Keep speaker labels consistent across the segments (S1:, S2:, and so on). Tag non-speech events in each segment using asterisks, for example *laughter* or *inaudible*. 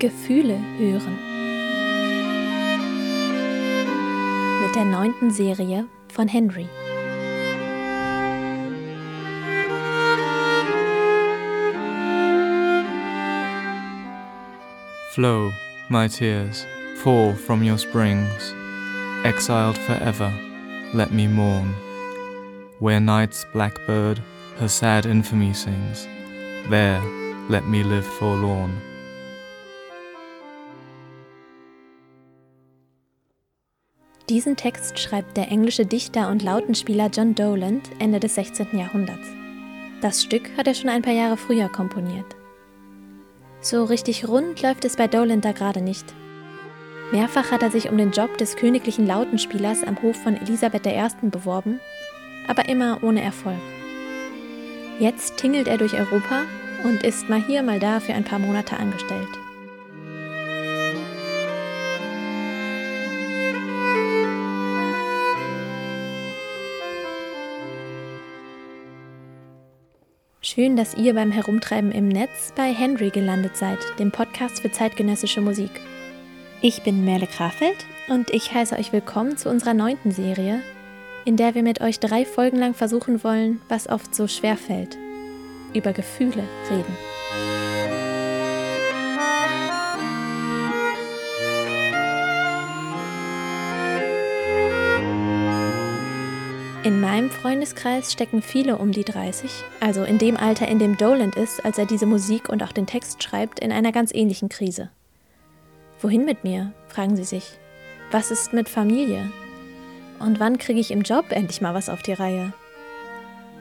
S1: Gefühle hören. Mit der neunten Serie von Henry.
S2: Flow, my tears, fall from your springs. Exiled forever, let me mourn. Where night's blackbird her sad infamy sings, there let me live forlorn.
S1: Diesen Text schreibt der englische Dichter und Lautenspieler John Doland Ende des 16. Jahrhunderts. Das Stück hat er schon ein paar Jahre früher komponiert. So richtig rund läuft es bei Doland da gerade nicht. Mehrfach hat er sich um den Job des königlichen Lautenspielers am Hof von Elisabeth I. beworben, aber immer ohne Erfolg. Jetzt tingelt er durch Europa und ist mal hier, mal da für ein paar Monate angestellt. Schön, dass ihr beim Herumtreiben im Netz bei Henry gelandet seid, dem Podcast für zeitgenössische Musik. Ich bin Merle Krafeld und ich heiße euch willkommen zu unserer neunten Serie, in der wir mit euch drei Folgen lang versuchen wollen, was oft so schwer fällt, über Gefühle reden. Meinem Freundeskreis stecken viele um die 30, also in dem Alter, in dem Doland ist, als er diese Musik und auch den Text schreibt, in einer ganz ähnlichen Krise. Wohin mit mir? fragen sie sich. Was ist mit Familie? Und wann kriege ich im Job endlich mal was auf die Reihe?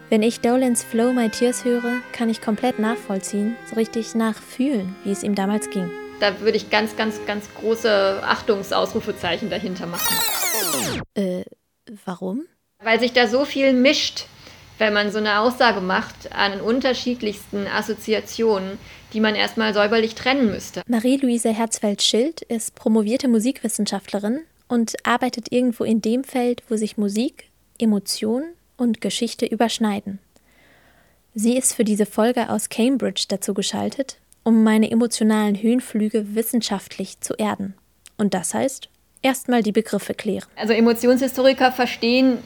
S1: Wenn ich Dolans Flow My Tears höre, kann ich komplett nachvollziehen, so richtig nachfühlen, wie es ihm damals ging.
S3: Da würde ich ganz, ganz, ganz große Achtungsausrufezeichen dahinter machen.
S1: Äh, warum?
S3: Weil sich da so viel mischt, wenn man so eine Aussage macht, an unterschiedlichsten Assoziationen, die man erstmal säuberlich trennen müsste.
S1: Marie-Louise Herzfeld-Schild ist promovierte Musikwissenschaftlerin und arbeitet irgendwo in dem Feld, wo sich Musik, Emotion und Geschichte überschneiden. Sie ist für diese Folge aus Cambridge dazu geschaltet, um meine emotionalen Höhenflüge wissenschaftlich zu erden. Und das heißt, erstmal die Begriffe klären.
S3: Also Emotionshistoriker verstehen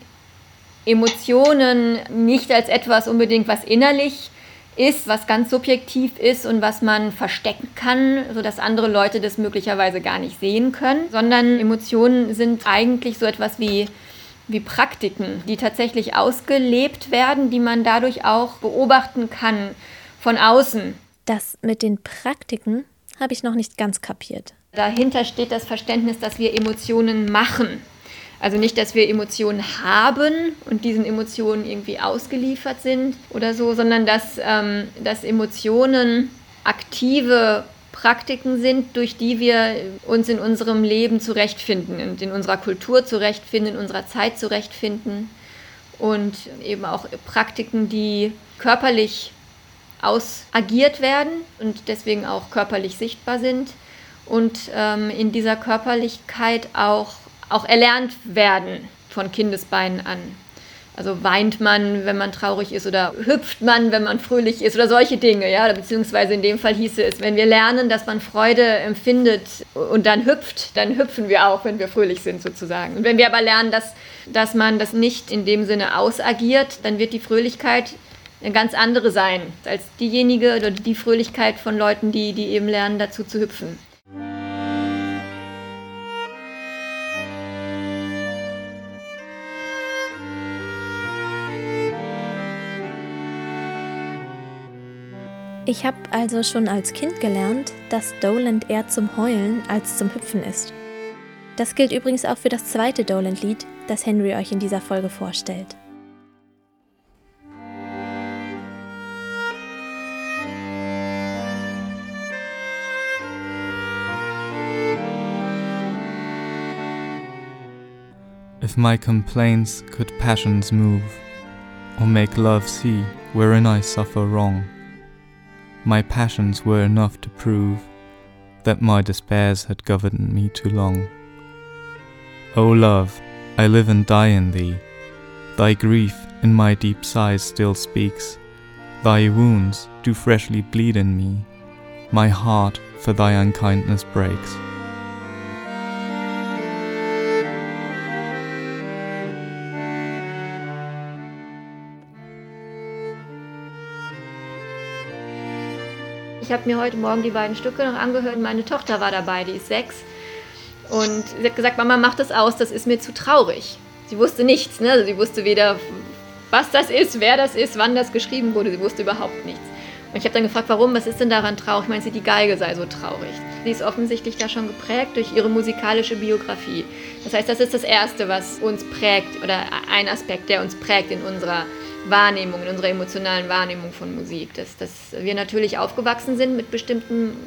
S3: Emotionen nicht als etwas unbedingt, was innerlich ist, was ganz subjektiv ist und was man verstecken kann, sodass andere Leute das möglicherweise gar nicht sehen können, sondern Emotionen sind eigentlich so etwas wie, wie Praktiken, die tatsächlich ausgelebt werden, die man dadurch auch beobachten kann von außen.
S1: Das mit den Praktiken habe ich noch nicht ganz kapiert.
S3: Dahinter steht das Verständnis, dass wir Emotionen machen. Also nicht, dass wir Emotionen haben und diesen Emotionen irgendwie ausgeliefert sind oder so, sondern dass, ähm, dass Emotionen aktive Praktiken sind, durch die wir uns in unserem Leben zurechtfinden und in unserer Kultur zurechtfinden, in unserer Zeit zurechtfinden und eben auch Praktiken, die körperlich ausagiert werden und deswegen auch körperlich sichtbar sind und ähm, in dieser Körperlichkeit auch auch erlernt werden von Kindesbeinen an. Also weint man, wenn man traurig ist oder hüpft man, wenn man fröhlich ist oder solche Dinge, ja, beziehungsweise in dem Fall hieße es, wenn wir lernen, dass man Freude empfindet und dann hüpft, dann hüpfen wir auch, wenn wir fröhlich sind sozusagen. Und wenn wir aber lernen, dass, dass man das nicht in dem Sinne ausagiert, dann wird die Fröhlichkeit eine ganz andere sein als diejenige oder die Fröhlichkeit von Leuten, die, die eben lernen, dazu zu hüpfen.
S1: Ich habe also schon als Kind gelernt, dass Doland eher zum Heulen als zum Hüpfen ist. Das gilt übrigens auch für das zweite Doland-Lied, das Henry euch in dieser Folge vorstellt.
S2: If my complaints could passions move, or make love see wherein I suffer wrong, my passions were enough to prove that my despairs had governed me too long. O love, I live and die in thee. Thy grief in my deep sighs still speaks. Thy wounds do freshly bleed in me. My heart for thy unkindness breaks.
S3: Ich habe mir heute Morgen die beiden Stücke noch angehört. Meine Tochter war dabei, die ist sechs. Und sie hat gesagt, Mama, mach das aus, das ist mir zu traurig. Sie wusste nichts, ne? Also sie wusste weder, was das ist, wer das ist, wann das geschrieben wurde. Sie wusste überhaupt nichts. Und ich habe dann gefragt, warum, was ist denn daran traurig? Meint sie, die Geige sei so traurig. Sie ist offensichtlich da schon geprägt durch ihre musikalische Biografie. Das heißt, das ist das Erste, was uns prägt oder ein Aspekt, der uns prägt in unserer Wahrnehmung, in unserer emotionalen Wahrnehmung von Musik. Dass, dass wir natürlich aufgewachsen sind mit bestimmten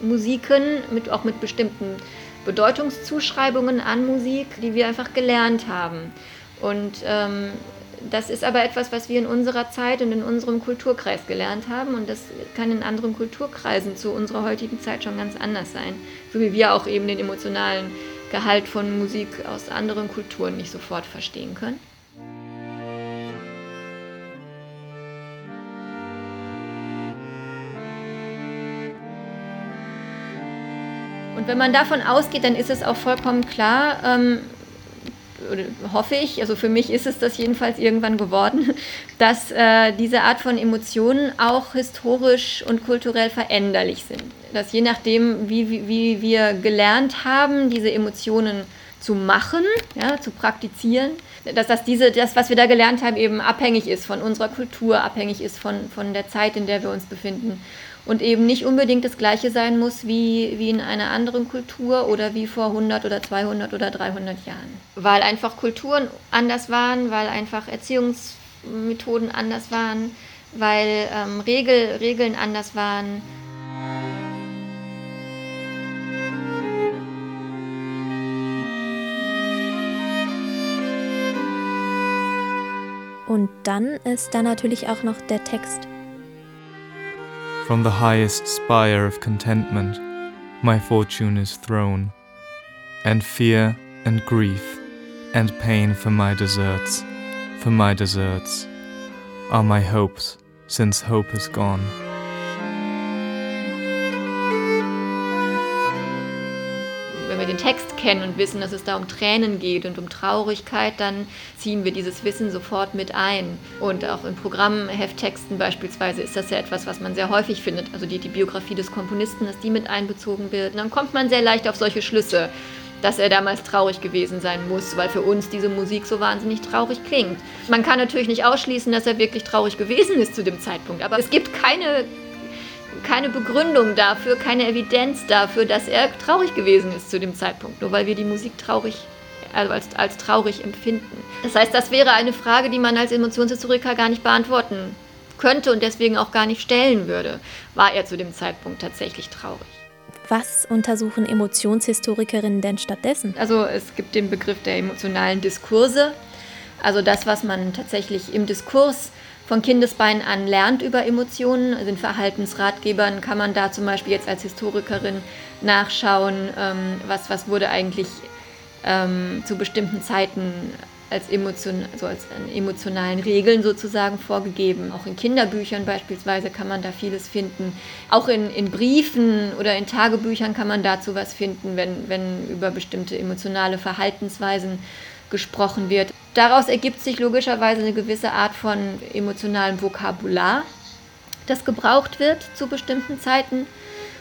S3: Musiken, mit, auch mit bestimmten Bedeutungszuschreibungen an Musik, die wir einfach gelernt haben. Und ähm, das ist aber etwas, was wir in unserer Zeit und in unserem Kulturkreis gelernt haben und das kann in anderen Kulturkreisen zu unserer heutigen Zeit schon ganz anders sein. So wie wir auch eben den emotionalen Gehalt von Musik aus anderen Kulturen nicht sofort verstehen können. Wenn man davon ausgeht, dann ist es auch vollkommen klar, ähm, hoffe ich, also für mich ist es das jedenfalls irgendwann geworden, *laughs* dass äh, diese Art von Emotionen auch historisch und kulturell veränderlich sind. Dass je nachdem, wie, wie, wie wir gelernt haben, diese Emotionen zu machen, ja, zu praktizieren, dass das, diese, das, was wir da gelernt haben, eben abhängig ist von unserer Kultur, abhängig ist von, von der Zeit, in der wir uns befinden und eben nicht unbedingt das gleiche sein muss wie, wie in einer anderen Kultur oder wie vor 100 oder 200 oder 300 Jahren. Weil einfach Kulturen anders waren, weil einfach Erziehungsmethoden anders waren, weil ähm, Regel, Regeln anders waren.
S1: Und dann ist da natürlich auch noch der Text.
S2: From the highest spire of contentment, my fortune is thrown, and fear and grief and pain for my deserts, for my deserts, are my hopes since hope is gone.
S3: Kennen und wissen, dass es da um Tränen geht und um Traurigkeit, dann ziehen wir dieses Wissen sofort mit ein. Und auch in Programmhefttexten beispielsweise ist das ja etwas, was man sehr häufig findet. Also die, die Biografie des Komponisten, dass die mit einbezogen wird. Und dann kommt man sehr leicht auf solche Schlüsse dass er damals traurig gewesen sein muss, weil für uns diese Musik so wahnsinnig traurig klingt. Man kann natürlich nicht ausschließen, dass er wirklich traurig gewesen ist zu dem Zeitpunkt, aber es gibt keine keine Begründung dafür, keine Evidenz dafür, dass er traurig gewesen ist zu dem Zeitpunkt, nur weil wir die Musik traurig, also als, als traurig empfinden. Das heißt, das wäre eine Frage, die man als Emotionshistoriker gar nicht beantworten könnte und deswegen auch gar nicht stellen würde. War er zu dem Zeitpunkt tatsächlich traurig?
S1: Was untersuchen Emotionshistorikerinnen denn stattdessen?
S3: Also es gibt den Begriff der emotionalen Diskurse, also das, was man tatsächlich im Diskurs von Kindesbeinen an lernt über Emotionen. Also in Verhaltensratgebern kann man da zum Beispiel jetzt als Historikerin nachschauen, ähm, was, was wurde eigentlich ähm, zu bestimmten Zeiten als, Emotion, also als emotionalen Regeln sozusagen vorgegeben. Auch in Kinderbüchern beispielsweise kann man da vieles finden. Auch in, in Briefen oder in Tagebüchern kann man dazu was finden, wenn, wenn über bestimmte emotionale Verhaltensweisen gesprochen wird. Daraus ergibt sich logischerweise eine gewisse Art von emotionalem Vokabular, das gebraucht wird zu bestimmten Zeiten.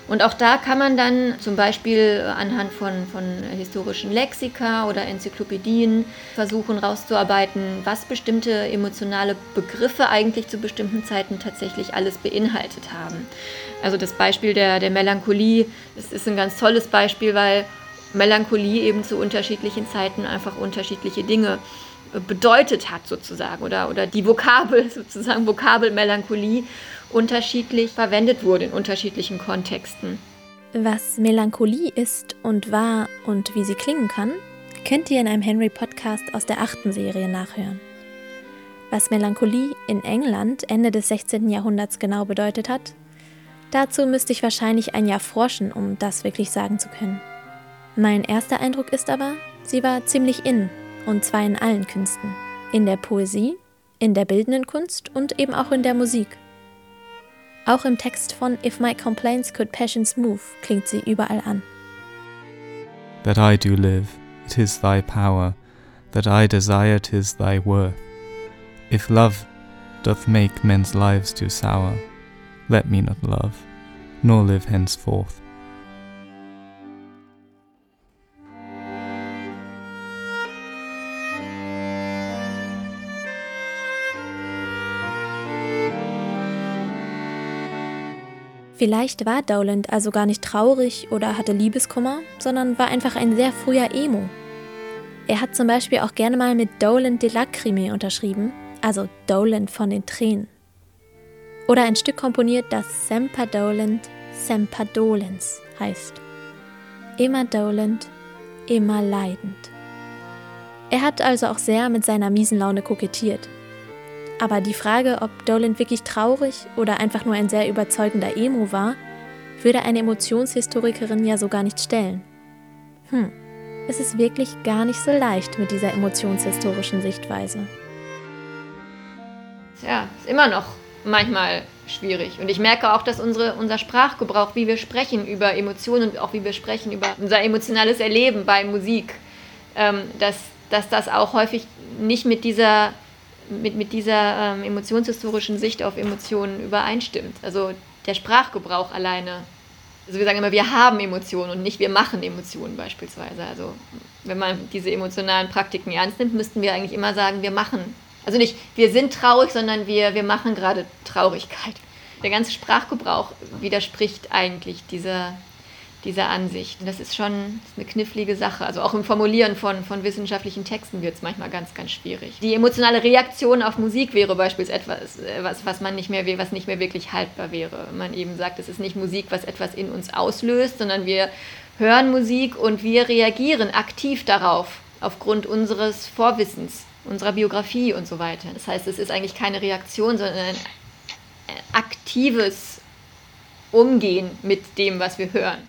S3: Und auch da kann man dann zum Beispiel anhand von, von historischen Lexika oder Enzyklopädien versuchen herauszuarbeiten, was bestimmte emotionale Begriffe eigentlich zu bestimmten Zeiten tatsächlich alles beinhaltet haben. Also das Beispiel der, der Melancholie das ist ein ganz tolles Beispiel, weil Melancholie eben zu unterschiedlichen Zeiten einfach unterschiedliche Dinge bedeutet hat sozusagen oder, oder die Vokabel *laughs* sozusagen Vokabel Melancholie unterschiedlich verwendet wurde in unterschiedlichen Kontexten.
S1: Was Melancholie ist und war und wie sie klingen kann, könnt ihr in einem Henry Podcast aus der achten Serie nachhören. Was Melancholie in England Ende des 16. Jahrhunderts genau bedeutet hat, dazu müsste ich wahrscheinlich ein Jahr forschen, um das wirklich sagen zu können. Mein erster Eindruck ist aber, sie war ziemlich in, und zwar in allen Künsten. In der Poesie, in der bildenden Kunst und eben auch in der Musik. Auch im Text von If My Complaints Could Passions Move klingt sie überall an.
S2: That I do live, it is thy power, that I desire, tis thy worth. If love doth make men's lives too sour, let me not love, nor live henceforth.
S1: Vielleicht war Dowland also gar nicht traurig oder hatte Liebeskummer, sondern war einfach ein sehr früher Emo. Er hat zum Beispiel auch gerne mal mit Doland de Lacrime unterschrieben, also Doland von den Tränen. Oder ein Stück komponiert, das Semper Doland, Semper Dolens heißt. Immer Doland, immer leidend. Er hat also auch sehr mit seiner miesen Laune kokettiert. Aber die Frage, ob Dolan wirklich traurig oder einfach nur ein sehr überzeugender Emo war, würde eine Emotionshistorikerin ja so gar nicht stellen. Hm, es ist wirklich gar nicht so leicht mit dieser emotionshistorischen Sichtweise.
S3: Ja, ist immer noch manchmal schwierig. Und ich merke auch, dass unsere, unser Sprachgebrauch, wie wir sprechen über Emotionen und auch wie wir sprechen über unser emotionales Erleben bei Musik, ähm, dass, dass das auch häufig nicht mit dieser mit, mit dieser ähm, emotionshistorischen Sicht auf Emotionen übereinstimmt. Also der Sprachgebrauch alleine. Also wir sagen immer, wir haben Emotionen und nicht wir machen Emotionen beispielsweise. Also wenn man diese emotionalen Praktiken ernst nimmt, müssten wir eigentlich immer sagen, wir machen. Also nicht wir sind traurig, sondern wir, wir machen gerade Traurigkeit. Der ganze Sprachgebrauch widerspricht eigentlich dieser, dieser Ansicht. das ist schon eine knifflige Sache. Also auch im Formulieren von, von wissenschaftlichen Texten wird es manchmal ganz, ganz schwierig. Die emotionale Reaktion auf Musik wäre beispielsweise etwas, was, was, man nicht mehr, was nicht mehr wirklich haltbar wäre. Man eben sagt, es ist nicht Musik, was etwas in uns auslöst, sondern wir hören Musik und wir reagieren aktiv darauf, aufgrund unseres Vorwissens, unserer Biografie und so weiter. Das heißt, es ist eigentlich keine Reaktion, sondern ein aktives Umgehen mit dem, was wir hören.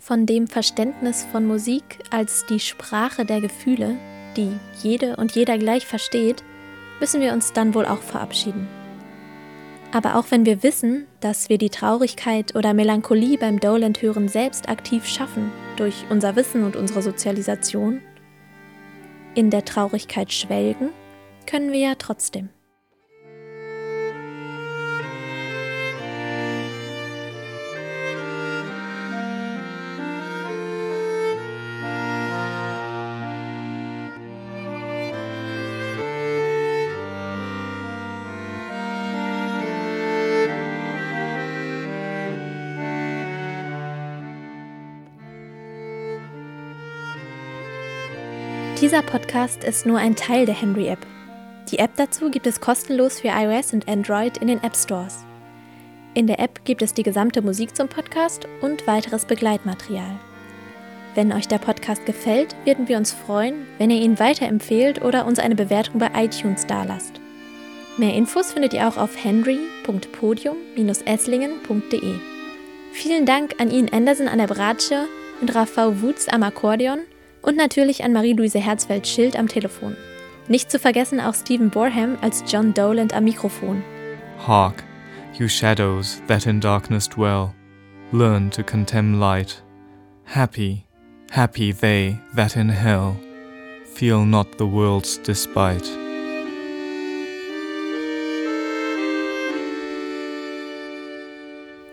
S1: Von dem Verständnis von Musik als die Sprache der Gefühle, die jede und jeder gleich versteht, müssen wir uns dann wohl auch verabschieden. Aber auch wenn wir wissen, dass wir die Traurigkeit oder Melancholie beim Doland-Hören selbst aktiv schaffen, durch unser Wissen und unsere Sozialisation, in der Traurigkeit schwelgen, können wir ja trotzdem. Dieser Podcast ist nur ein Teil der Henry App. Die App dazu gibt es kostenlos für iOS und Android in den App Stores. In der App gibt es die gesamte Musik zum Podcast und weiteres Begleitmaterial. Wenn euch der Podcast gefällt, würden wir uns freuen, wenn ihr ihn weiterempfehlt oder uns eine Bewertung bei iTunes dalasst. Mehr Infos findet ihr auch auf henry.podium-esslingen.de. Vielen Dank an Ian Anderson an der Bratsche und Rafał Wutz am Akkordeon und natürlich an Marie-Louise Herzfeld-Schild am Telefon. Nicht zu vergessen auch Stephen Borham als John Doland am Mikrofon.
S2: Hark, you shadows that in darkness dwell, learn to contemn light. Happy, happy they that in hell feel not the world's despite.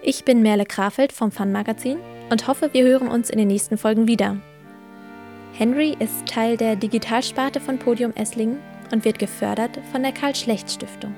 S1: Ich bin Merle Krafeld vom Fun Magazin und hoffe, wir hören uns in den nächsten Folgen wieder. Henry ist Teil der Digitalsparte von Podium Esslingen und wird gefördert von der Karl-Schlecht-Stiftung.